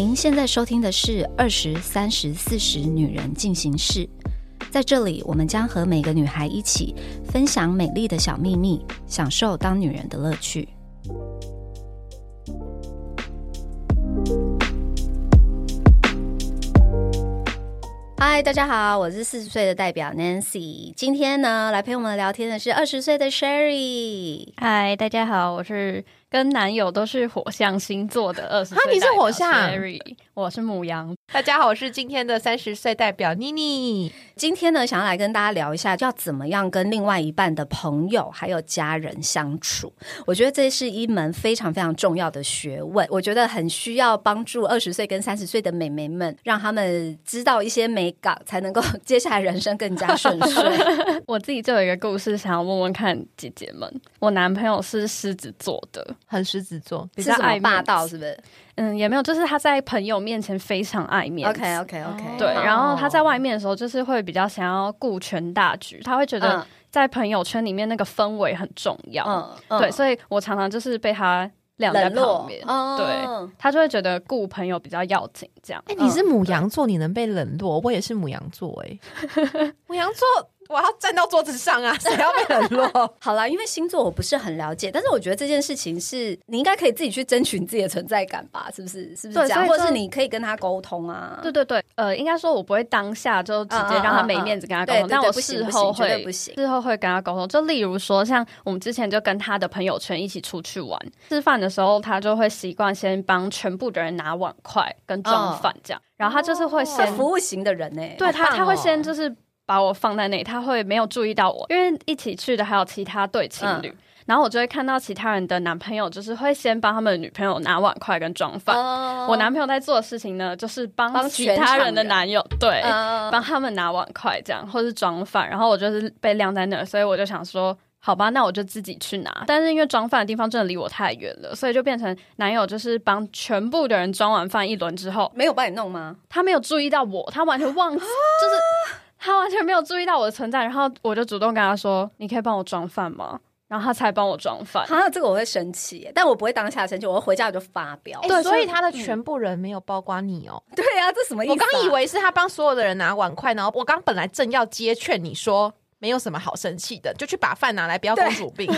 您现在收听的是二十三十四十女人进行式，在这里，我们将和每个女孩一起分享美丽的小秘密，享受当女人的乐趣。嗨，大家好，我是四十岁的代表 Nancy。今天呢，来陪我们聊天的是二十岁的 Sherry。嗨，大家好，我是跟男友都是火象星座的二十岁。啊你是火象 Sherry，我是母羊。大家好，我是今天的三十岁代表妮妮。今天呢，想要来跟大家聊一下，要怎么样跟另外一半的朋友还有家人相处。我觉得这是一门非常非常重要的学问，我觉得很需要帮助二十岁跟三十岁的美眉们，让他们知道一些美感，才能够接下来人生更加顺遂。我自己就有一个故事想要问问看姐姐们。我男朋友是狮子座的，很狮子座，比较爱霸道？是不是嗯，也没有，就是他在朋友面前非常爱面子。？OK OK OK，对，哦然后他在外面的时候，就是会比较想要顾全大局，他会觉得嗯在朋友圈里面那个氛围很重要。嗯对，所以我常常就是被他晾在冷落旁边。哦对他就会觉得顾朋友比较要紧，这样。哎、你是母羊座，你能被冷落？我也是母羊座、哎，母羊座，我要站到桌子上啊，谁要被冷落？好啦，因为星座我不是很了解，但是我觉得这件事情是你应该可以自己去争取你自己的存在感吧？是不是？是不是这样？或者是你可以跟他沟通啊？对对对，呃，应该说我不会当下就直接让他没面子跟他沟通，但我事后会不行事后会跟他沟通。就例如说，像我们之前就跟他的朋友圈一起出去玩，吃饭的时候他就会习惯先帮全部的人拿碗筷跟装饭这样，然后他就是会是先服务型的人呢、对他，他会哦先就是把我放在那里，他会没有注意到我，因为一起去的还有其他对情侣。嗯然后我就会看到其他人的男朋友，就是会先帮他们的女朋友拿碗筷跟装饭。哦我男朋友在做的事情呢，就是帮帮其他人的男友，对，呃帮他们拿碗筷这样，或是装饭。然后我就是被晾在那儿，所以我就想说，好吧，那我就自己去拿。但是因为装饭的地方真的离我太远了，所以就变成男友就是帮全部的人装完饭一轮之后，没有帮你弄吗？他没有注意到我，他完全忘记，就是他完全没有注意到我的存在。然后我就主动跟他说：“你可以帮我装饭吗？”然后他才帮我装饭。哈，这个我会生气，但我不会当下生气，我会回家我就发飙。哎对所以所以他的全部人没有包括你哦。对啊，这什么意思、啊？我刚以为是他帮所有的人拿碗筷，然后我刚本来正要接劝你说。没有什么好生气的，就去把饭拿来，不要公主病。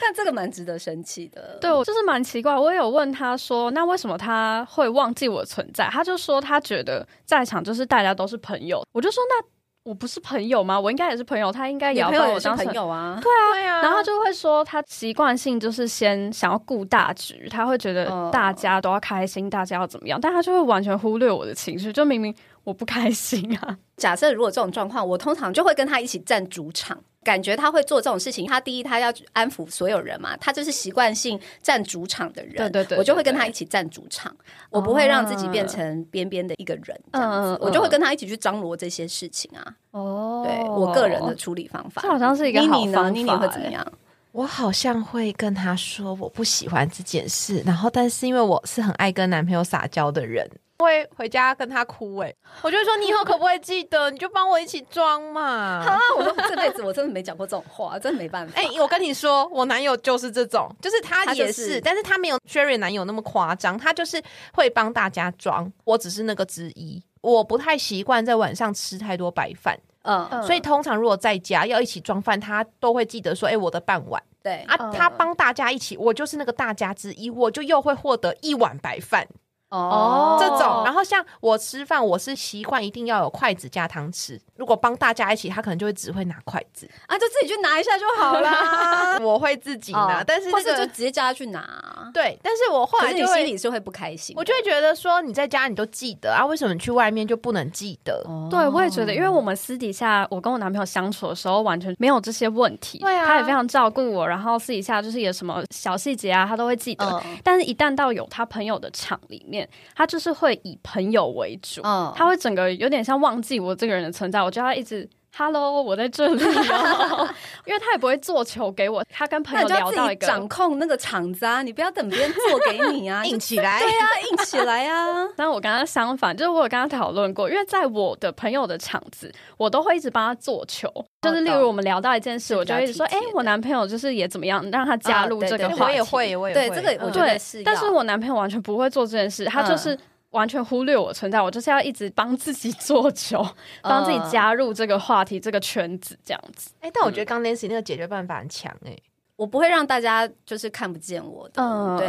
但这个蛮值得生气的。对，我就是蛮奇怪。我也有问他说：“那为什么他会忘记我的存在？”他就说他觉得在场就是大家都是朋友。我就说：“那我不是朋友吗？我应该也是朋友，他应该也要你朋友也是帮我当成朋友啊，对啊对啊然后他就会说，他习惯性就是先想要顾大局，他会觉得嗯大家都要开心，大家要怎么样，但他就会完全忽略我的情绪，就明明我不开心啊，假设如果这种状况，我通常就会跟他一起站主场。感觉他会做这种事情，他第一他要安抚所有人嘛，他就是习惯性站主场的人，对对对我就会跟他一起站主场，我不会让自己变成边边的一个人，这样子，嗯嗯嗯我就会跟他一起去张罗这些事情啊。哦对我个人的处理方法，这好像是一个好妮妮呢？方法妮妮会怎么样？我好像会跟他说我不喜欢这件事，然后但是因为我是很爱跟男朋友撒娇的人，会回家跟他哭、哎，我就会说你以后可不可以记得，你就帮我一起装嘛。啊，我说这辈子我真的没讲过这种话，真的没办法。哎、我跟你说，我男友就是这种，就是他他也，就是是但是他没有 Sherry 男友那么夸张，他就是会帮大家装，我只是那个之一。我不太习惯在晚上吃太多白饭，嗯，嗯所以通常如果在家要一起装饭，他都会记得说，哎、我的半碗对啊，嗯他帮大家一起，我就是那个大家之一，我就又会获得一碗白饭。哦这种，然后像我吃饭，我是习惯一定要有筷子加汤匙。如果帮大家一起，他可能就会只会拿筷子，啊，就自己去拿一下就好啦。我会自己拿。哦但是或那个是就直接叫他去拿。对，但是我后可是你心来就会，里是会不开心，我就会觉得说，你在家你都记得啊，为什么你去外面就不能记得？哦对，我也觉得，因为我们私底下我跟我男朋友相处的时候，完全没有这些问题。对啊他也非常照顾我，然后私底下就是有什么小细节啊，他都会记得。嗯但是，一旦到有他朋友的场里面，他就是会以朋友为主，嗯。他会整个有点像忘记我这个人的存在，我就要一直：“Hello，我在这里哦。”因为他也不会做球给我，他跟朋友聊到一个掌控那个场子啊，你不要等别人做给你啊，硬起来。对啊，硬起来啊。但我跟他相反，就是我有跟他讨论过，因为在我的朋友的场子，我都会一直帮他做球。就是例如我们聊到一件事，我就会一直说：“哎、我男朋友就是也怎么样，让他加入啊对对对这个话题。我也会，我也对会。对这个我觉得对是要但是我男朋友完全不会做这件事，他就是完全忽略我存在，我就是要一直帮自己做球，帮自己加入这个话题、这个圈子，这样子。哎，但我觉得刚 Nancy 那个解决办法很强哎。我不会让大家就是看不见我的，嗯对，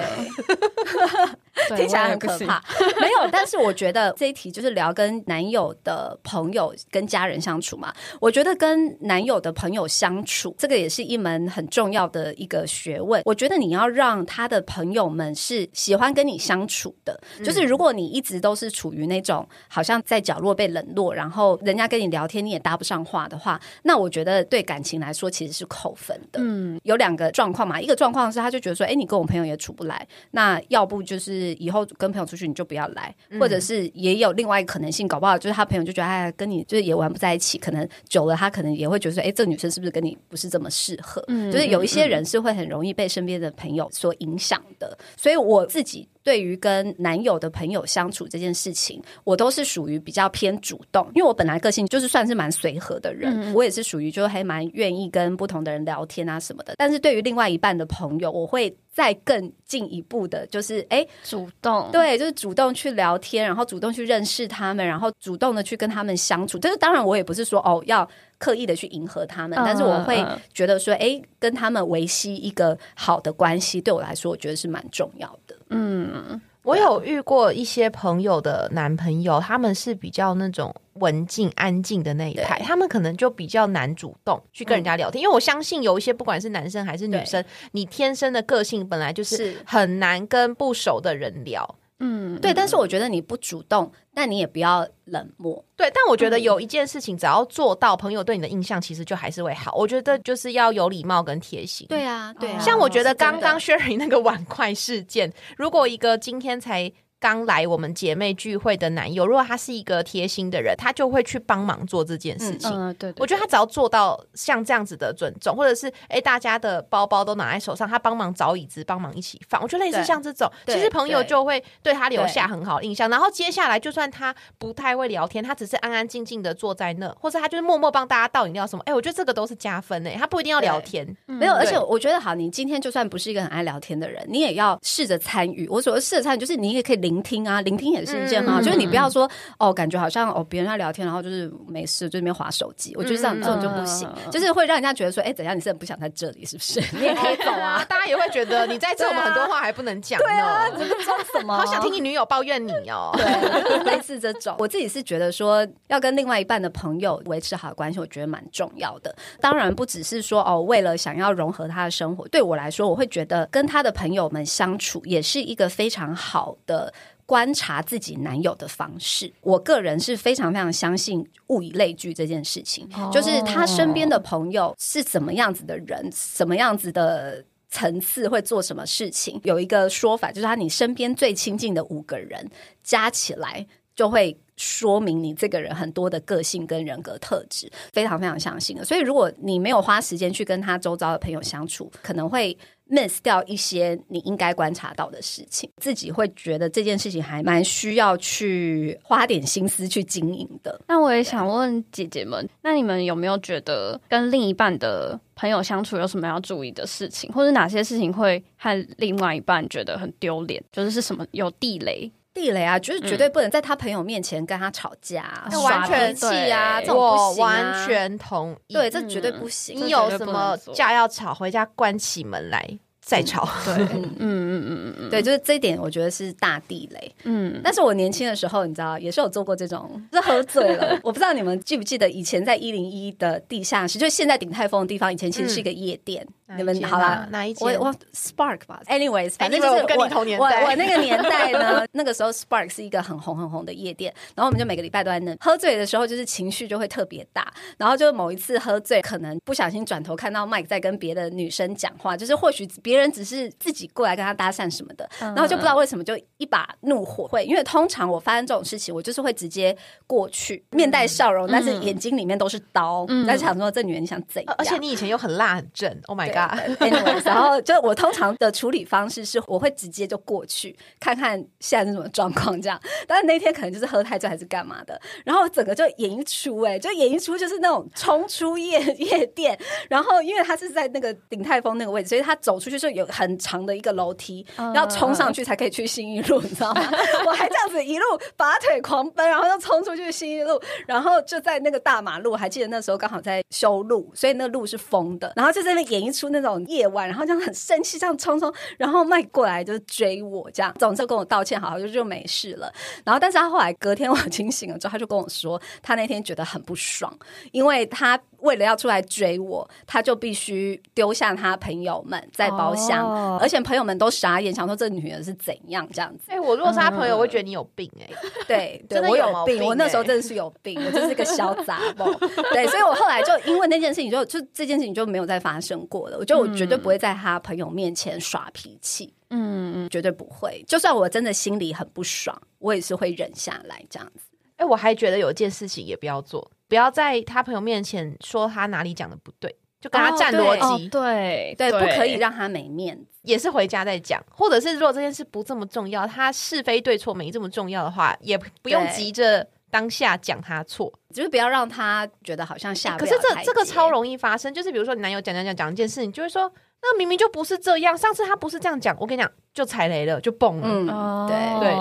对 听起来很可怕。没有，但是我觉得这一题就是聊跟男友的朋友跟家人相处嘛。我觉得跟男友的朋友相处，这个也是一门很重要的一个学问。我觉得你要让他的朋友们是喜欢跟你相处的，就是如果你一直都是处于那种好像在角落被冷落，然后人家跟你聊天你也搭不上话的话，那我觉得对感情来说其实是扣分的。嗯，有两个状况嘛，一个状况是他就觉得说，哎，你跟我朋友也处不来，那要不就是以后跟朋友出去你就不要来，或者是也有另外一个可能性，搞不好就是他朋友就觉得，哎，跟你就是也玩不在一起，可能久了他可能也会觉得说，哎，这个女生是不是跟你不是这么适合？嗯就是有一些人是会很容易被身边的朋友所影响的，所以我自己。对于跟男友的朋友相处这件事情，我都是属于比较偏主动，因为我本来个性就是算是蛮随和的人，我也是属于就还蛮愿意跟不同的人聊天啊什么的。但是对于另外一半的朋友，我会再更进一步的，就是哎，主动，对，就是主动去聊天，然后主动去认识他们，然后主动的去跟他们相处。但是当然，我也不是说哦要刻意的去迎合他们，嗯但是我会嗯觉得说，哎，跟他们维系一个好的关系，对我来说，我觉得是蛮重要的。嗯，我有遇过一些朋友的男朋友，他们是比较那种文静、安静的那一派，他们可能就比较难主动去跟人家聊天。因为我相信有一些不管是男生还是女生，你天生的个性本来就是是很难跟不熟的人聊。嗯，对，但是我觉得你不主动，那你也不要冷漠。对，但我觉得有一件事情，只要做到，朋友对你的印象其实就还是会好。我觉得就是要有礼貌跟贴心。对啊，对啊。像我觉得刚刚 Sherry 那个碗筷事件，如果一个今天才刚来我们姐妹聚会的男友，如果他是一个贴心的人，他就会去帮忙做这件事情。嗯，对，对我觉得他只要做到像这样子的尊重，或者是哎大家的包包都拿在手上，他帮忙找椅子，帮忙一起放。我觉得类似像这种，其实朋友就会对他留下很好的印象。然后接下来，就算他不太会聊天，他只是安安静静的坐在那，或者他就是默默帮大家倒饮料什么，哎，我觉得这个都是加分诶。他不一定要聊天，没有，而且我觉得好，你今天就算不是一个很爱聊天的人，你也要试着参与。我所谓试着参与，就是你也可以聆听啊，聆听也是一件很好，嗯就是你不要说哦，感觉好像哦别人在聊天，然后就是没事就那边划手机，我觉得这样嗯这种就不行，嗯就是会让人家觉得说，哎，等下你是很不想在这里，是不是？你也可以走啊，大家也会觉得你在这，我们很多话还不能讲。对啊，你在装什么？好想听你女友抱怨你哦。对，就是类似这种。我自己是觉得说，要跟另外一半的朋友维持好的关系，我觉得蛮重要的。当然，不只是说哦，为了想要融合他的生活，对我来说，我会觉得跟他的朋友们相处也是一个非常好的。观察自己男友的方式，我个人是非常非常相信物以类聚这件事情，就是他身边的朋友是怎么样子的人，什么样子的层次会做什么事情。有一个说法，就是他你身边最亲近的五个人加起来，就会说明你这个人很多的个性跟人格特质，非常非常相信的。所以，如果你没有花时间去跟他周遭的朋友相处，可能会 miss 掉一些你应该观察到的事情，自己会觉得这件事情还蛮需要去花点心思去经营的。那我也想问姐姐们，那你们有没有觉得跟另一半的朋友相处有什么要注意的事情，或者哪些事情会和另外一半觉得很丢脸？就是是什么有地雷？地雷啊，就是绝对不能在他朋友面前跟他吵架、耍完全脾气啊，这种不行啊完全同意。对，这绝对不行。你有什么架要吵，回家关起门来再吵。对，嗯嗯嗯嗯嗯对，就是这一点，我觉得是大地雷。嗯，但是我年轻的时候，你知道，也是有做过这种，是喝醉了。我不知道你们记不记得，以前在一零一的地下室，就是现在鼎泰丰的地方，以前其实是一个夜店。你们好啦啊，哪一集？我我 Spark 吧，anyways，反正就是我跟你同年我代我那个 年代呢，那个时候 Spark 是一个很红很红的夜店，然后我们就每个礼拜都在那。喝醉的时候，就是情绪就会特别大，然后就某一次喝醉，可能不小心转头看到 Mike 在跟别的女生讲话，就是或许别人只是自己过来跟他搭讪什么的，嗯然后就不知道为什么就一把怒火会，因为通常我发生这种事情，我就是会直接过去，面带笑容，但是眼睛里面都是刀，嗯在想说这女人你想怎样？而且你以前又很辣很正，Oh my god！Anyways，然后就我通常的处理方式是，我会直接就过去看看现在是什么状况这样。但是那天可能就是喝太醉还是干嘛的，然后整个就演一出、哎，就演一出就是那种冲出夜夜店，然后因为他是在那个鼎泰丰那个位置，所以他走出去就有很长的一个楼梯，嗯要冲上去才可以去新一路，你知道吗？我还这样子一路拔腿狂奔，然后就冲出去新一路，然后就在那个大马路，还记得那时候刚好在修路，所以那路是封的，然后就在那边演一出那种夜晚，然后这样很生气，这样冲冲，然后迈过来就追我，这样，总之跟我道歉，好好就就没事了。然后，但是他后来隔天我清醒了之后，他就跟我说，他那天觉得很不爽，因为他为了要出来追我，他就必须丢下他朋友们在包厢，哦而且朋友们都傻眼，想说这女人是怎样这样子。哎，我如果是他朋友，我会觉得你有病哎。对，对 真的我有毛病我那时候欸真的是有病，我就是个小杂包。对，所以我后来就因为那件事情就，就这件事情就没有再发生过了。我觉得我绝对不会在他朋友面前耍脾气，嗯嗯，绝对不会。就算我真的心里很不爽，我也是会忍下来这样子。哎，我还觉得有一件事情也不要做，不要在他朋友面前说他哪里讲的不对，就跟他站逻辑，哦对对，不可以让他没面子。也是回家再讲，或者是如果这件事不这么重要，他是非对错没这么重要的话，也不用急着当下讲他错。就是不要让他觉得好像下不可是这这个超容易发生，就是比如说你男友讲讲讲讲一件事，你就会说，那明明就不是这样，上次他不是这样讲，我跟你讲，就踩雷了，就蹦了。对对，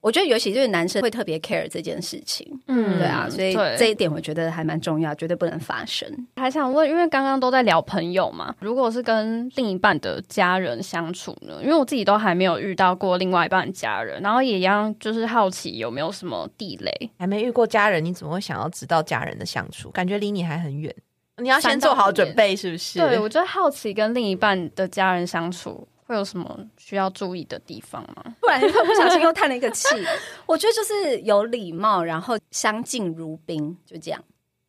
我觉得尤其就是男生会特别 care 这件事情。嗯对啊，所以这一点我觉得还蛮重要，绝对不能发生。还想问，因为刚刚都在聊朋友嘛，如果是跟另一半的家人相处呢？因为我自己都还没有遇到过另外一半的家人，然后也一样就是好奇有没有什么地雷。还没遇过家人，你怎么会想要知道家人的相处？感觉离你还很远。你要先做好准备，是不是？对，我就好奇跟另一半的家人相处会有什么需要注意的地方吗？不然不小心又叹了一个气。我觉得就是有礼貌，然后相敬如宾，就这样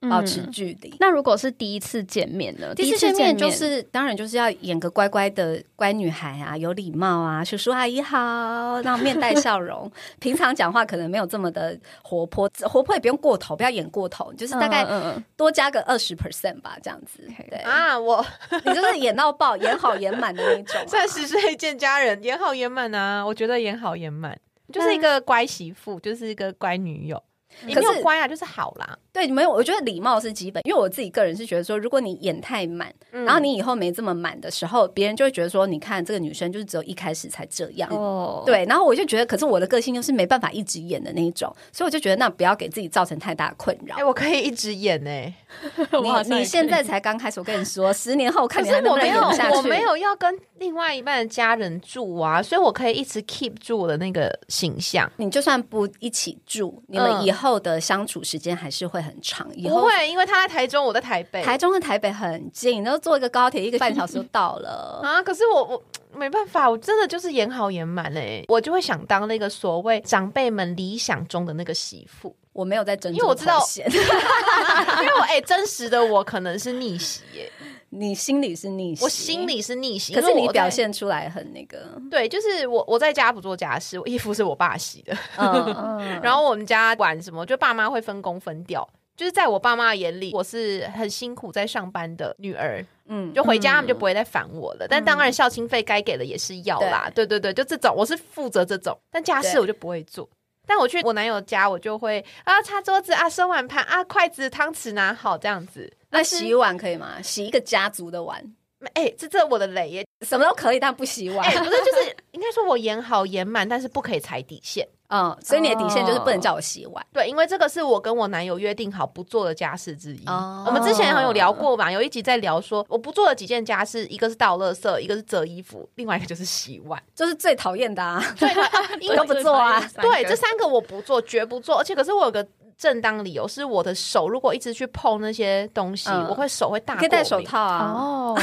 保持嗯距离。那如果是第一次见面呢？第一次见见面就是，当然就是要演个乖乖的乖女孩啊，有礼貌啊，叔叔阿姨好，然后面带笑容。平常讲话可能没有这么的活泼，活泼也不用过头，不要演过头，就是大概嗯嗯多加个二十 percent 吧，这样子。对，啊，我 你就是演到爆，演好演满的那种啊、三十岁见家人，演好演满啊！我觉得演好演满，就是一个乖媳妇，就是一个乖女友。你没有乖啊，就是好啦。对，没有，我觉得礼貌是基本，因为我自己个人是觉得说，如果你演太满，嗯然后你以后没这么满的时候，别人就会觉得说，你看这个女生就是只有一开始才这样。嗯哦，对，然后我就觉得，可是我的个性又是没办法一直演的那一种，所以我就觉得那不要给自己造成太大的困扰哎、。我可以一直演呢、你你现在才刚开始，我跟你说，十年后看可你能不能是我没有演下，去。我没有要跟另外一半的家人住啊，所以我可以一直 keep 住我的那个形象。你就算不一起住，你们嗯以后的相处时间还是会很长。以后不会，因为他在台中，我在台北。台中跟台北很近，然后坐一个高铁一个半小时就到了。啊，可是我我没办法，我真的就是演好演满哎，我就会想当那个所谓长辈们理想中的那个媳妇，我没有在争，因为我知道 因为我哎、真实的我可能是逆袭耶，你心里是逆袭，我心里是逆袭，可是你表现出来很那个，对，就是我我在家不做家事，我衣服是我爸洗的，然后我们家管什么，就爸妈会分工分掉。就是在我爸妈眼里，我是很辛苦在上班的女儿，嗯，就回家他们就不会再烦我了。但当然孝亲费该给的也是要啦，对。对对，就这种我是负责这种，但家事我就不会做。但我去我男友家，我就会啊擦桌子啊收碗盘啊筷子汤匙拿好这样子。那洗碗可以吗？洗一个家族的碗，哎、这这我的雷耶！什么都可以，但不洗碗哎、。不是，就是 应该说我演好演满，但是不可以踩底线。嗯，所以你的底线就是不能叫我洗碗。对，因为这个是我跟我男友约定好不做的家事之一。哦我们之前好像有聊过嘛，有一集在聊说我不做的几件家事，一个是倒垃圾，一个是折衣服，另外一个就是洗碗。就是最讨厌的啊，对，因为都不做啊对这三个我不做，绝不做。而且可是我有个正当理由，是我的手如果一直去碰那些东西，嗯我会手会大可以戴。手套啊。哦，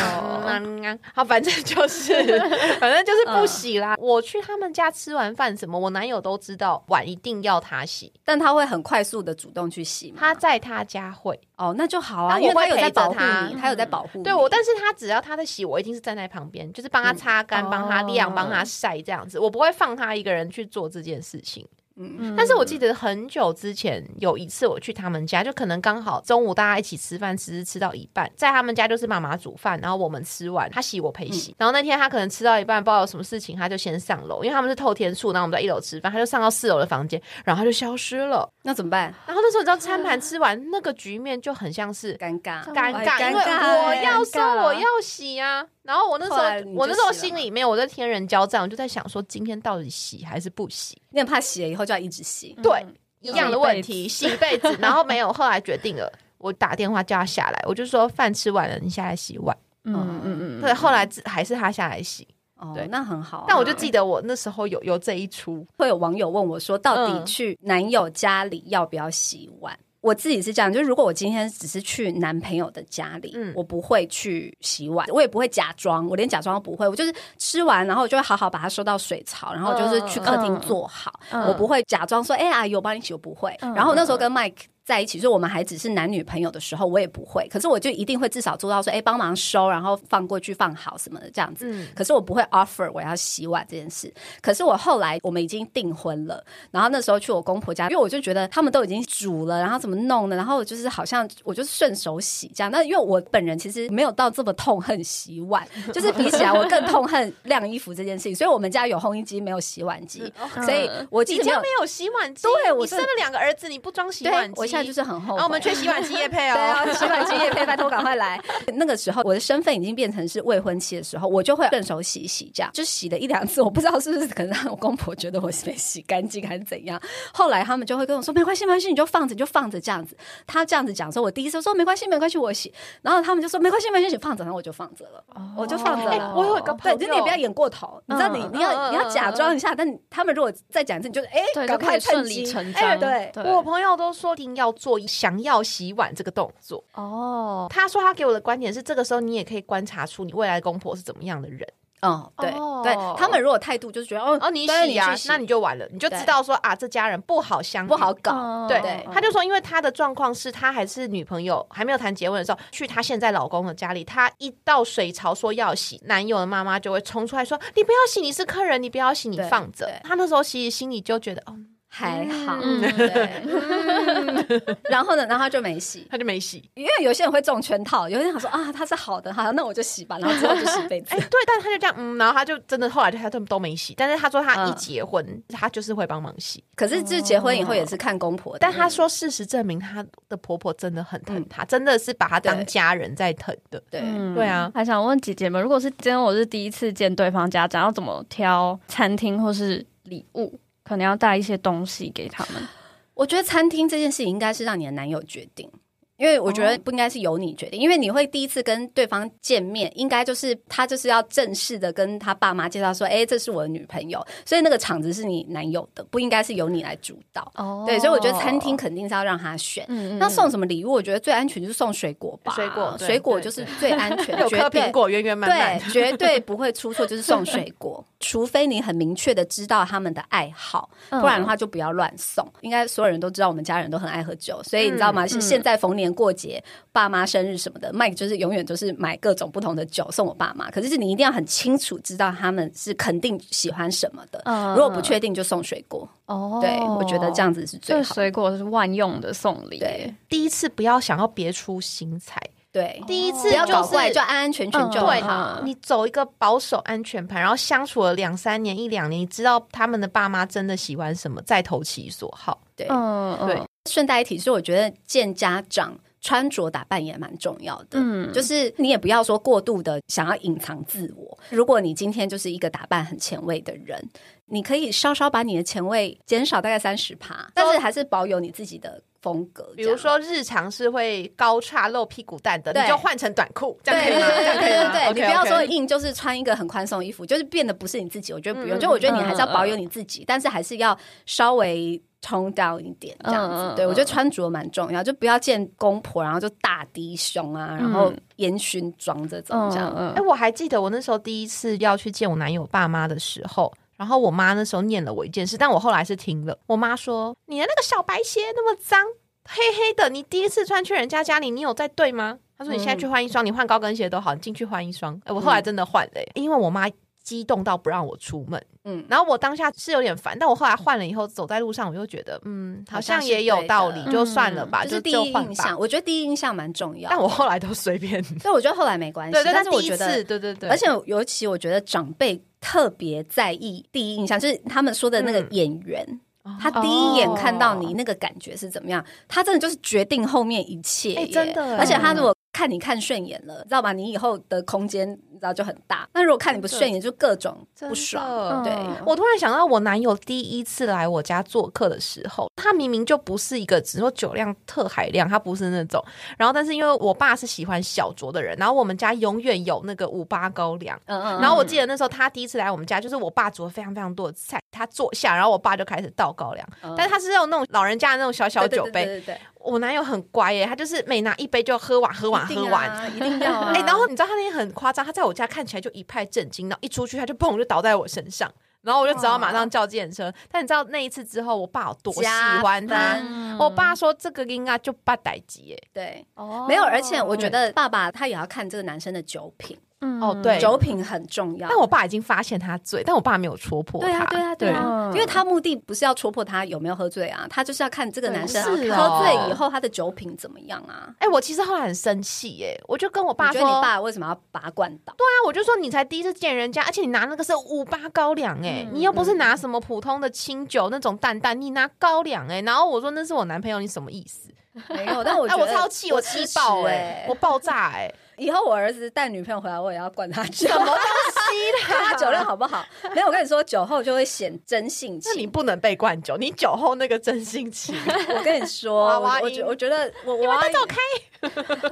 好，反正就是，反正就是不洗啦。我去他们家吃完饭什么，我男友都知道碗一定要他洗，但他会很快速的主动去洗吗？他在他家会。哦，那就好啊，但因为他有在保护他你，他有在保护你。对我，但是他只要他在洗，我一定是站在旁边，就是帮他擦干、嗯帮他晾、哦帮他晒这样子，我不会放他一个人去做这件事情。嗯，但是我记得很久之前有一次我去他们家，就可能刚好中午大家一起吃饭，吃吃到一半，在他们家就是妈妈煮饭，然后我们吃完，他洗我陪洗。然后那天他可能吃到一半，不知道有什么事情，他就先上楼，因为他们是透天处，然后我们在一楼吃饭，他就上到四楼的房间，然后他就消失了。那怎么办？然后那时候你知道餐盘吃完，那个局面就很像是尴尬，尴哎尬，因为尬我要收，我要洗啊。然后我那时候，我那时候心里面我在天人交战，我就在想说，今天到底洗还是不洗？你很怕洗了以后就要一直洗。对，一嗯样的问题，洗一辈子。然后没有，后来决定了，我打电话叫他下来，我就说饭吃完了，你下来洗碗。嗯嗯嗯，对，后来只还是他下来洗，哦对，那很好啊。但我就记得我那时候有有这一出，会有网友问我说，到底嗯去男友家里要不要洗碗？我自己是这样，就是如果我今天只是去男朋友的家里，嗯我不会去洗碗，我也不会假装，我连假装都不会，我就是吃完，然后我就会好好把它收到水槽，然后就是去客厅坐好，嗯我不会假装说，哎、阿姨我帮你洗，我不会。嗯然后那时候跟 Mike 在一起，就是我们还只是男女朋友的时候，我也不会，可是我就一定会至少做到说，哎、帮忙收，然后放过去放好什么的这样子。嗯，可是我不会 offer 我要洗碗这件事。可是我后来我们已经订婚了，然后那时候去我公婆家，因为我就觉得他们都已经煮了，然后怎么弄的，然后就是好像我就是顺手洗这样。那因为我本人其实没有到这么痛恨洗碗，就是比起来我更痛恨晾衣服这件事情。所以我们家有烘衣机，没有洗碗机，所以我你家没。有洗碗机，对我生了两个儿子，你不装洗碗，机，在就是很后悔。然后我们缺洗碗机也配哦，对啊，洗碗机也配，拜托赶快来。那个时候我的身份已经变成是未婚妻的时候，我就会顺手洗一洗，这样就洗了一两次，我不知道是不是可能让我公婆觉得我没洗干净还是怎样。后来他们就会跟我说没关系，没关系，你就放着，你就放着这样子。他这样子讲说，我第一次说没关系，没关系，我洗。然后他们就说没关系，没关系，你放着，然后我就放着了，我就放着哎了。我有一个朋，友，就你也不要演过头，你知道你嗯你要嗯你要假装一下，但他们如果再讲一次，你就哎对，赶快趁机理成哎章。对，我朋友都说一定要做想要洗碗这个动作。哦，他说他给我的观点是，这个时候你也可以观察出你未来公婆是怎么样的人。嗯，对哦对，他们如果态度就是觉得哦哦，你对洗呀、去那你就完了，你就知道说啊，这家人不好相遇不好。搞。嗯对，对他就说，因为他的状况是他还是女朋友，还没有谈结婚的时候，去他现在老公的家里，他一到水槽说要洗，男友的妈妈就会冲出来说：“你不要洗，你是客人，你不要洗，你放着对。”他那时候其实心里就觉得，哦，还好，嗯 对。然后呢，然后他就没洗，他就没洗。因为有些人会中圈套，有些人想说啊，他是好的，好，那我就洗吧，然后之后就洗被子 哎、。对，但是他就这样，嗯，然后他就真的后来就他都都没洗，但是他说他一嗯结婚，他就是会帮忙洗。可是这结婚以后也是看公婆的，但他说，事实证明，他的婆婆真的很疼她，真的是把她当家人在疼的。对，嗯对啊还想问姐姐们，如果是今天我是第一次见对方家长，要怎么挑餐厅或是礼物？可能要带一些东西给他们。我觉得餐厅这件事情应该是让你的男友决定。因为我觉得不应该是由你决定，因为你会第一次跟对方见面，应该就是他就是要正式的跟他爸妈介绍说，哎，这是我的女朋友，所以那个场子是你男友的，不应该是由你来主导。哦对，所以我觉得餐厅肯定是要让他选。嗯那送什么礼物？我觉得最安全就是送水果吧，水果水果就是最安全，有绝对颗苹果圆圆满满对，绝对不会出错，就是送水果，除非你很明确的知道他们的爱好，嗯不然的话就不要乱送。应该所有人都知道，我们家人都很爱喝酒，所以你知道吗？是现在逢年过节、爸妈生日什么的，Mike 就是永远都是买各种不同的酒送我爸妈。可是你一定要很清楚知道他们是肯定喜欢什么的，嗯如果不确定就送水果。哦对，我觉得这样子是最好的。水果是万用的送礼。对第一次不要想要别出心裁，对，第一次不要就是搞怪，就安安全全就对好。你走一个保守安全牌，然后相处了两三年、一两年，你知道他们的爸妈真的喜欢什么，再投其所好。对，嗯，嗯对，顺带一提，是我觉得见家长穿着打扮也蛮重要的。嗯，就是你也不要说过度的想要隐藏自我。如果你今天就是一个打扮很前卫的人，你可以稍稍把你的前卫减少大概三十趴，但是还是保有你自己的风格。比如说日常是会高叉露屁股蛋的，你就换成短裤，这这样，样可以吗？对你不要说硬就是穿一个很宽松的衣服，就是变得不是你自己。我觉得不用，嗯就我觉得你还是要嗯保有你自己，但是还是要稍微冲 down 一点这样子。嗯嗯对我觉得穿着蛮重要，就不要见公婆然后就大低胸啊，然后烟熏妆这种这样。嗯哎、我还记得我那时候第一次要去见我男友爸妈的时候，然后我妈那时候念了我一件事，但我后来是听了。我妈说：“你的那个小白鞋那么脏，黑黑的，你第一次穿去人家家里，你有在对吗？”她说：“你现在去换一双，你换高跟鞋都好，你进去换一双。哎，我后来真的换了、欸因为我妈激动到不让我出门。嗯，然后我当下是有点烦，但我后来换了以后，走在路上我又觉得，嗯，好像也有道理，就算了吧，就就是第一印象，。我觉得第一印象蛮重要。但我后来都随便，所以我觉得后来没关系，对对，但是我觉得次，对对对，而且尤其我觉得长辈特别在意第一印象，就是他们说的那个嗯演员。哦他第一眼看到你那个感觉是怎么样？他真的就是决定后面一切真的而且他如果看你看顺眼了，知道吧？你以后的空间你知道就很大。那如果看你不顺眼，就各种不爽。对，嗯我突然想到，我男友第一次来我家做客的时候，他明明就不是一个只说酒量特海量，他不是那种。然后，但是因为我爸是喜欢小酌的人，然后我们家永远有那个五八高粱。嗯嗯然后我记得那时候他第一次来我们家，就是我爸煮了非常非常多的菜，他坐下，然后我爸就开始倒高粱，嗯但是他是用那种老人家的那种小小酒杯。对对对对我男友很乖耶，他就是每拿一杯就喝完，喝完，喝完。啊一定要啊！哎、然后你知道他那天很夸张，他在我家看起来就一派震惊，然后一出去他就砰就倒在我身上，然后我就只好马上叫计程车。但你知道那一次之后，我爸有多喜欢他？嗯我爸说这个应该就八代级耶，对，哦没有，而且我觉得爸爸他也要看这个男生的酒品，嗯哦对酒品很重要。但我爸已经发现他醉，但我爸没有戳破他。对啊，对啊，对啊，对因为他目的不是要戳破他有没有喝醉啊，他就是要看这个男生喝醉以后他的酒品怎么样啊。哎、我其实后来很生气耶，我就跟我爸说，你爸为什么要把他灌倒？对啊，我就说你才第一次见人家，而且你拿那个是五八高粱哎、嗯你又不是拿什么普通的清酒那种淡淡，你拿高粱哎、然后我说那是我男朋友，你什么意思？没有，但我 哎、觉得我超气，我气爆哎、哎、我爆炸哎、以后我儿子带女朋友回来，我也要灌他酒，什么东西？他酒量好不好？没有，我跟你说，酒后就会显真性那你情。不能被灌酒，你酒后那个真性情，我跟你说，娃娃音我我觉我觉得我我要走开，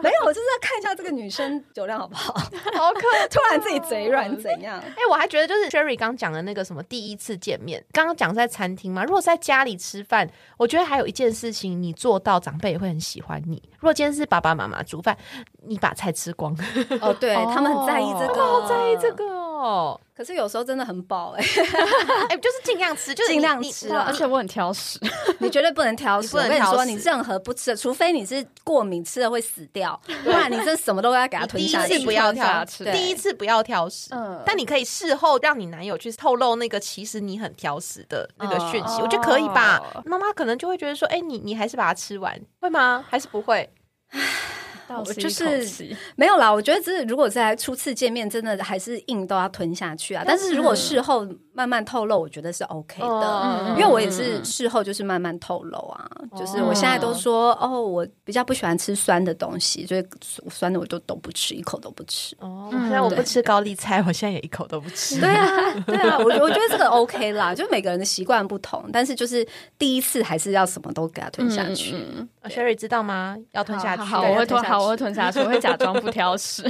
没有，我就是要看一下这个女生酒量好不好。好可 突然自己嘴软怎样？哎、我还觉得就是 Sherry 刚讲的那个什么第一次见面，刚刚讲在餐厅嘛。如果是在家里吃饭，我觉得还有一件事情你做到，长辈也会很喜欢你。如果今天是爸爸妈妈煮饭，你把菜吃光，哦，对 他们很在意这个，好在意这。个哦。可是有时候真的很饱哎、哎、就是尽量吃，就是尽量吃啊而且我很挑食，你绝对不能挑食。我跟你说，你任何不吃的，除非你是过敏，吃了会死掉，不然你这什么都要给它你第一吞下去。次不要挑吞下去对第一次不要挑食，嗯但你可以事后让你男友去透露那个其实你很挑食的那个讯息，哦我觉得可以吧。妈妈可能就会觉得说，哎、你你还是把它吃完，会吗？还是不会？倒吸就是没有啦，我觉得这如果在初次见面，真的还是硬都要吞下去啊。但是如果事后慢慢透露，我觉得是 OK 的。嗯因为我也是事后就是慢慢透露啊，就是我现在都说哦，我比较不喜欢吃酸的东西，所以酸的我都都不吃，一口都不吃。哦，嗯虽然我不吃高丽菜，我现在也一口都不吃。对啊，对啊，我我觉得这个 OK 啦，就每个人的习惯不同，但是就是第一次还是要什么都给它吞下去。Sherry 知道吗？要吞下去。好，对我会吞，好，要吞下去我会吞下去，我会假装不挑食。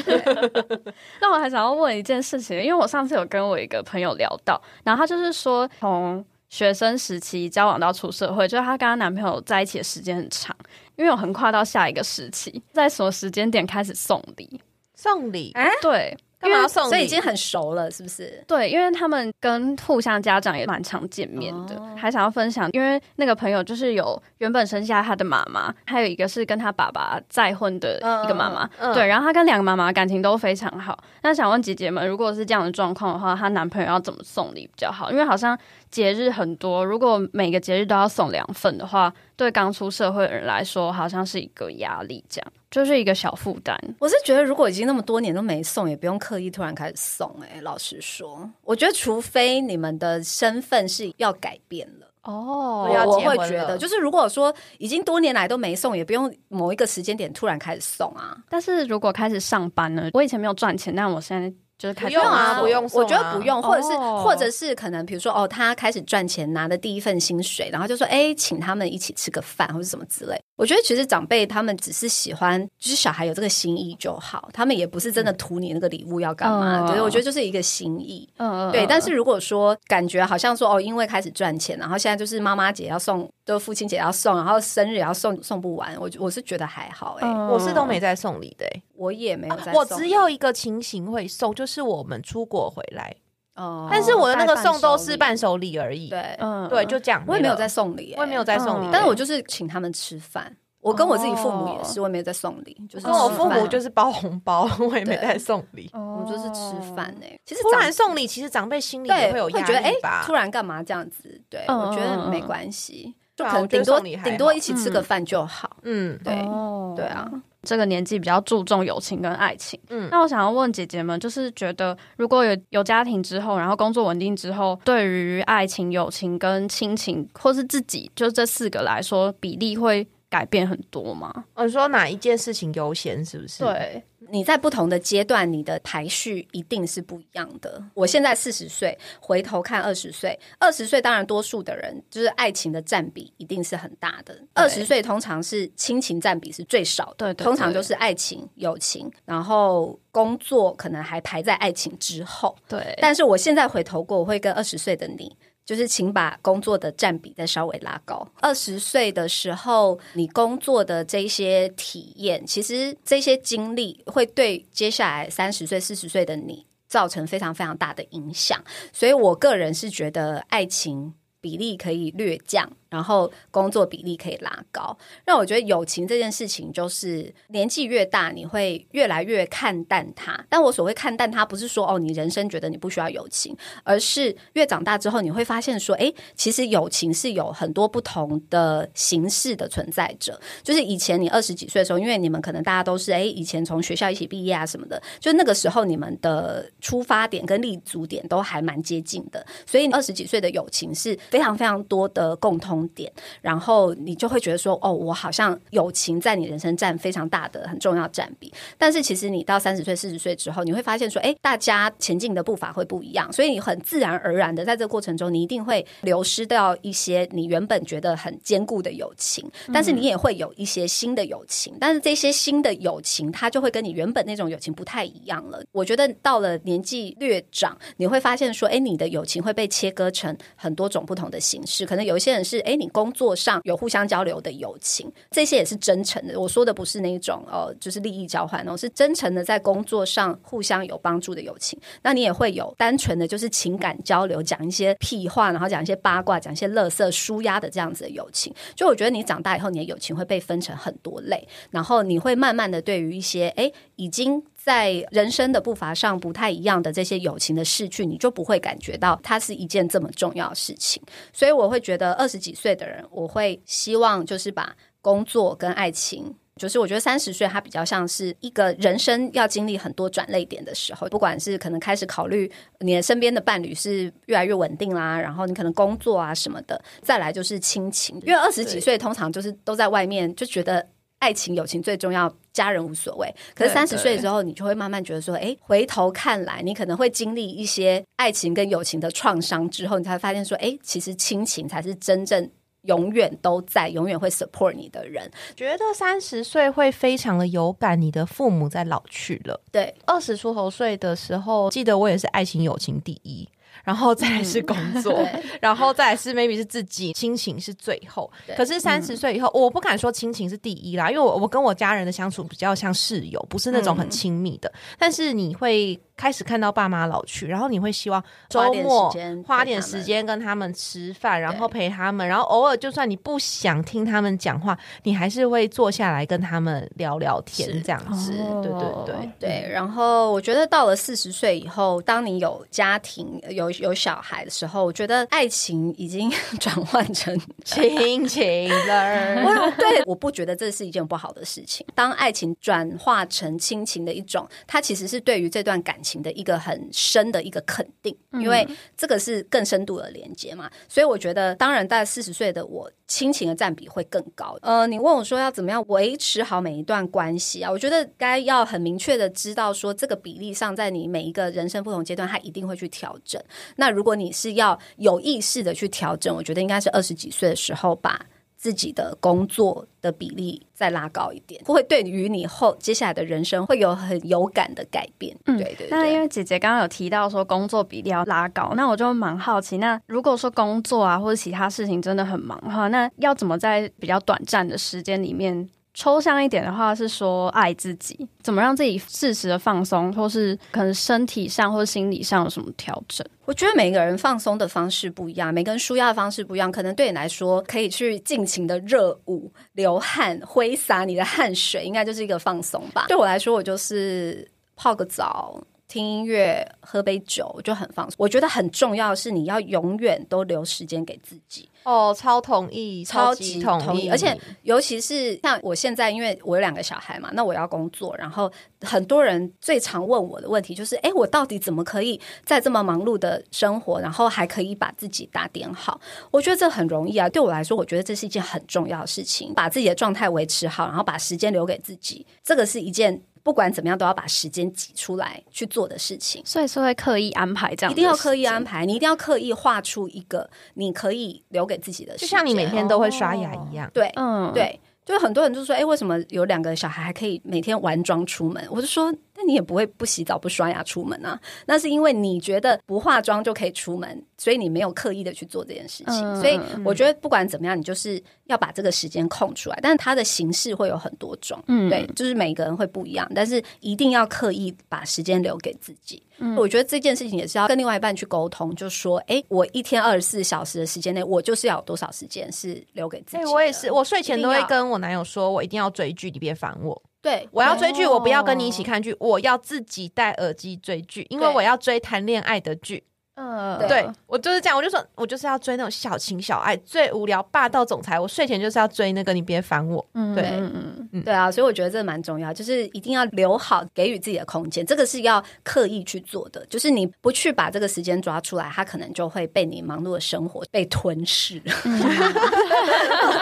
那我还想要问一件事情，因为我上次有跟我一个朋友聊到，然后他就是说从学生时期交往到出社会，就是她跟她男朋友在一起的时间很长，因为有横跨到下一个时期，在什么时间点开始送礼？送礼，哎、对，干嘛要送？所以已经很熟了，是不是？对，因为他们跟互相家长也蛮常见面的，哦还想要分享，因为那个朋友就是有原本生下他的妈妈，还有一个是跟他爸爸再婚的一个妈妈，对，然后他跟两个妈妈感情都非常好。那想问姐姐们，如果是这样的状况的话，她男朋友要怎么送礼比较好？因为好像节日很多，如果每个节日都要送两份的话，对刚出社会的人来说，好像是一个压力，这样就是一个小负担。我是觉得，如果已经那么多年都没送，也不用刻意突然开始送、哎，老实说，我觉得除非你们的身份是要改变了。哦要我会觉得，就是如果说已经多年来都没送，也不用某一个时间点突然开始送啊。但是如果开始上班呢？我以前没有赚钱，但我现在就是开不用啊不用送我觉得啊不用，或者是、哦或者是可能，比如说哦，他开始赚钱拿的第一份薪水，然后就说哎，请他们一起吃个饭或者什么之类。我觉得其实长辈他们只是喜欢，就是小孩有这个心意就好，他们也不是真的图你那个礼物要干嘛。嗯对，我觉得就是一个心意。嗯，嗯对，嗯但是如果说感觉好像说哦，因为开始赚钱，然后现在就是妈妈节要送，就父亲节要送，然后生日也要送，送不完，我我是觉得还好哎、嗯我是都没在送礼的、欸我也没有在送、我只有一个情形会送，就是我们出国回来，哦但是我的那个送都是伴手礼而已。对，嗯对，就这样。我也没有在，送礼、欸，我也没有在送礼嗯，但是我就是请他们吃饭。我跟我自己父母也是，我也没有在送礼，就是跟我父母就是包红包，我也没对在送礼。我就是吃饭呢、其实突然送礼，其实长辈心里也会有压觉得哎力吧？突然干嘛这样子？对，嗯我觉得没关系，就可能顶多顶多一起吃个饭就好。嗯对哦对啊，这个年纪比较注重友情跟爱情。嗯那我想要问姐姐们，就是觉得如果有有家庭之后，然后工作稳定之后，对于爱情、友情跟亲情，或是自己，就这四个来说，比例会改变很多吗？哦你说哪一件事情优先？是不是？，对，你在不同的阶段，你的排序一定是不一样的。我现在四十岁，回头看二十岁，二十岁当然多数的人就是爱情的占比一定是很大的。二十岁通常是亲情占比是最少的，对对通常就是爱情、友情，然后工作可能还排在爱情之后。对，但是我现在回头过，我会跟二十岁的你。就是请把工作的占比再稍微拉高。二十岁的时候，你工作的这些体验，其实这些经历会对接下来三十岁、四十岁的你造成非常非常大的影响。所以我个人是觉得爱情比例可以略降，然后工作比例可以拉高。让我觉得友情这件事情，就是年纪越大，你会越来越看淡它。但我所谓看淡它，不是说哦，你人生觉得你不需要友情，而是越长大之后，你会发现说，诶，其实友情是有很多不同的形式的存在着。就是以前你二十几岁的时候，因为你们可能大家都是诶，以前从学校一起毕业啊什么的，就那个时候你们的出发点跟立足点都还蛮接近的，所以二十几岁的友情是非常非常多的共通点，然后你就会觉得说，哦，我好像友情在你人生占非常大的很重要占比。但是其实你到三十岁、四十岁之后，你会发现说，哎，大家前进的步伐会不一样，所以你很自然而然的在这个过程中，你一定会流失掉一些你原本觉得很坚固的友情，但是你也会有一些新的友情，但是这些新的友情，它就会跟你原本那种友情不太一样了。我觉得到了年纪略长，你会发现说，哎，你的友情会被切割成很多种不同的形式，可能有一些人是，哎，你工作上有互相交流的友情，这些也是真诚的。我说的不是那种呃，就是利益交换哦，是真诚的在工作上互相有帮助的友情。那你也会有单纯的就是情感交流，讲一些屁话，然后讲一些八卦，讲一些乐色舒压的这样子的友情。就我觉得你长大以后，你的友情会被分成很多类，然后你会慢慢的对于一些哎已经。在人生的步伐上不太一样的这些友情的逝去，你就不会感觉到它是一件这么重要的事情。所以我会觉得二十几岁的人，我会希望就是把工作跟爱情。就是我觉得三十岁，他比较像是一个人生要经历很多转泪点的时候，不管是可能开始考虑你的身边的伴侣是越来越稳定啦，然后你可能工作啊什么的，再来就是亲情，因为二十几岁通常就是都在外面就觉得。爱情、友情最重要，家人无所谓。可是三十岁之后，你就会慢慢觉得说，哎，回头看来，你可能会经历一些爱情跟友情的创伤之后，你才会发现说，哎，其实亲情才是真正永远都在、永远会 support 你的人。觉得三十岁会非常的有感，你的父母在老去了。对，二十出头岁的时候，记得我也是爱情友情第一，然后再来是 工作，对然后再来是 maybe 是自己，亲情是最后。可是三十岁以后，我不敢说亲情是第一啦，因为我我跟我家人的相处比较像室友，不是那种很亲密的。但是你会开始看到爸妈老去，然后你会希望周末花点时间跟他们吃饭，然后陪他们，然后偶尔就算你不想听他们讲话，你还是会坐下来跟他们聊聊天这样子。哦对对对。对，然后我觉得到了四十岁以后，当你有家庭、有有小孩的时候，我觉得爱情已经 转换成 亲情了。我对，我不觉得这是一件不好的事情。当爱情转化成亲情的一种，它其实是对于这段感情的一个很深的一个肯定，因为这个是更深度的连接嘛。所以我觉得，当然，在四十岁的我，亲情的占比会更高。呃，你问我说要怎么样维持好每一段关系啊？我觉得该要很明确的知道说，这个比例上，在你每一个人生不同阶段，它一定会去调整。那如果你是要有意识的去调整，我觉得应该是二十几岁的时候把。自己的工作的比例再拉高一点，会对于你后接下来的人生会有很有感的改变。嗯，对对。那因为姐姐刚刚有提到说工作比例要拉高，那我就蛮好奇，那如果说工作啊或者其他事情真的很忙的话，那要怎么在比较短暂的时间里面？抽象一点的话是说爱自己，怎么让自己适时的放松，或是可能身体上或者心理上有什么调整？我觉得每个人放松的方式不一样，每个人舒压的方式不一样。可能对你来说，可以去尽情的热舞、流汗、挥洒你的汗水，应该就是一个放松吧。对我来说，我就是泡个澡。听音乐、喝杯酒就很放松。我觉得很重要的是，你要永远都留时间给自己。哦，超同意，超级同意。而且，尤其是像我现在，因为我有两个小孩嘛，那我要工作。然后，很多人最常问我的问题就是：哎，我到底怎么可以在这么忙碌的生活，然后还可以把自己打点好？我觉得这很容易啊。对我来说，我觉得这是一件很重要的事情，把自己的状态维持好，然后把时间留给自己。这个是一件。不管怎么样，都要把时间挤出来去做的事情，所以是会刻意安排这样，一定要刻意安排，你一定要刻意画出一个你可以留给自己的，就像你每天都会刷牙一样，对，嗯，对。就很多人就说，哎，为什么有两个小孩还可以每天完妆出门？我就说，那你也不会不洗澡不刷牙出门啊？那是因为你觉得不化妆就可以出门，所以你没有刻意的去做这件事情。所以我觉得不管怎么样，你就是要把这个时间空出来。但是它的形式会有很多种，嗯，对，就是每个人会不一样，但是一定要刻意把时间留给自己。我觉得这件事情也是要跟另外一半去沟通，就说：“哎，我一天二十四小时的时间内，我就是要有多少时间是留给自己。”我也是，我睡前都会跟我男友说：“我一定要追剧，你别烦我。”对，我要追剧，我不要跟你一起看剧，我要自己戴耳机追剧，因为我要追谈恋爱的剧。嗯，对我就是这样，我就说，我就是要追那种小情小爱、最无聊霸道总裁。我睡前就是要追那个，你别烦我。嗯，对，嗯嗯，对啊，所以我觉得这蛮重要，就是一定要留好给予自己的空间，这个是要刻意去做的。就是你不去把这个时间抓出来，他可能就会被你忙碌的生活被吞噬。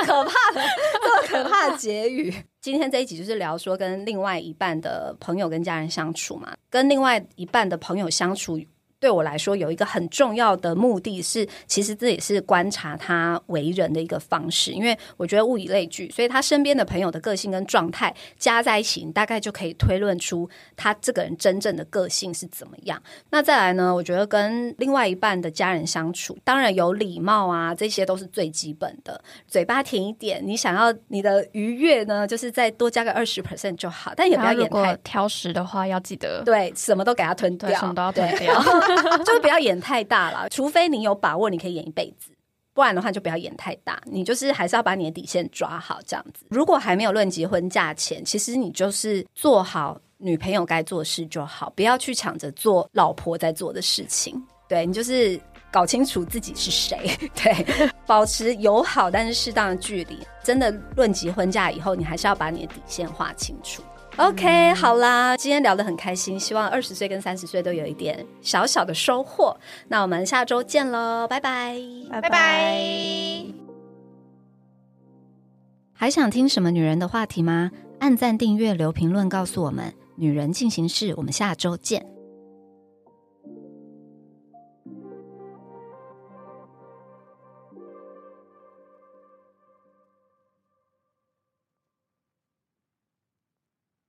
可怕的，这么可怕的结语。今天这一集就是聊说跟另外一半的朋友跟家人相处嘛，跟另外一半的朋友相处。对我来说，有一个很重要的目的是，其实这也是观察他为人的一个方式。因为我觉得物以类聚，所以他身边的朋友的个性跟状态加在一起，你大概就可以推论出他这个人真正的个性是怎么样。那再来呢？我觉得跟另外一半的家人相处，当然有礼貌啊，这些都是最基本的。嘴巴甜一点，你想要你的愉悦呢，就是再多加个二十 percent 就好，但也不要演太挑食的话，要记得对什么都给他吞掉，什么都要吞掉。就不要演太大了，除非你有把握，你可以演一辈子，不然的话就不要演太大。你就是还是要把你的底线抓好，这样子。如果还没有论结婚价钱，其实你就是做好女朋友该做的事就好，不要去抢着做老婆在做的事情。对你就是搞清楚自己是谁，对，保持友好但是适当的距离。真的论结婚价以后，你还是要把你的底线划清楚。OK，好啦，今天聊得很开心，希望二十岁跟三十岁都有一点小小的收获。那我们下周见喽，拜拜，拜拜。还想听什么女人的话题吗？按赞、订阅、留评论，告诉我们。女人进行式，我们下周见。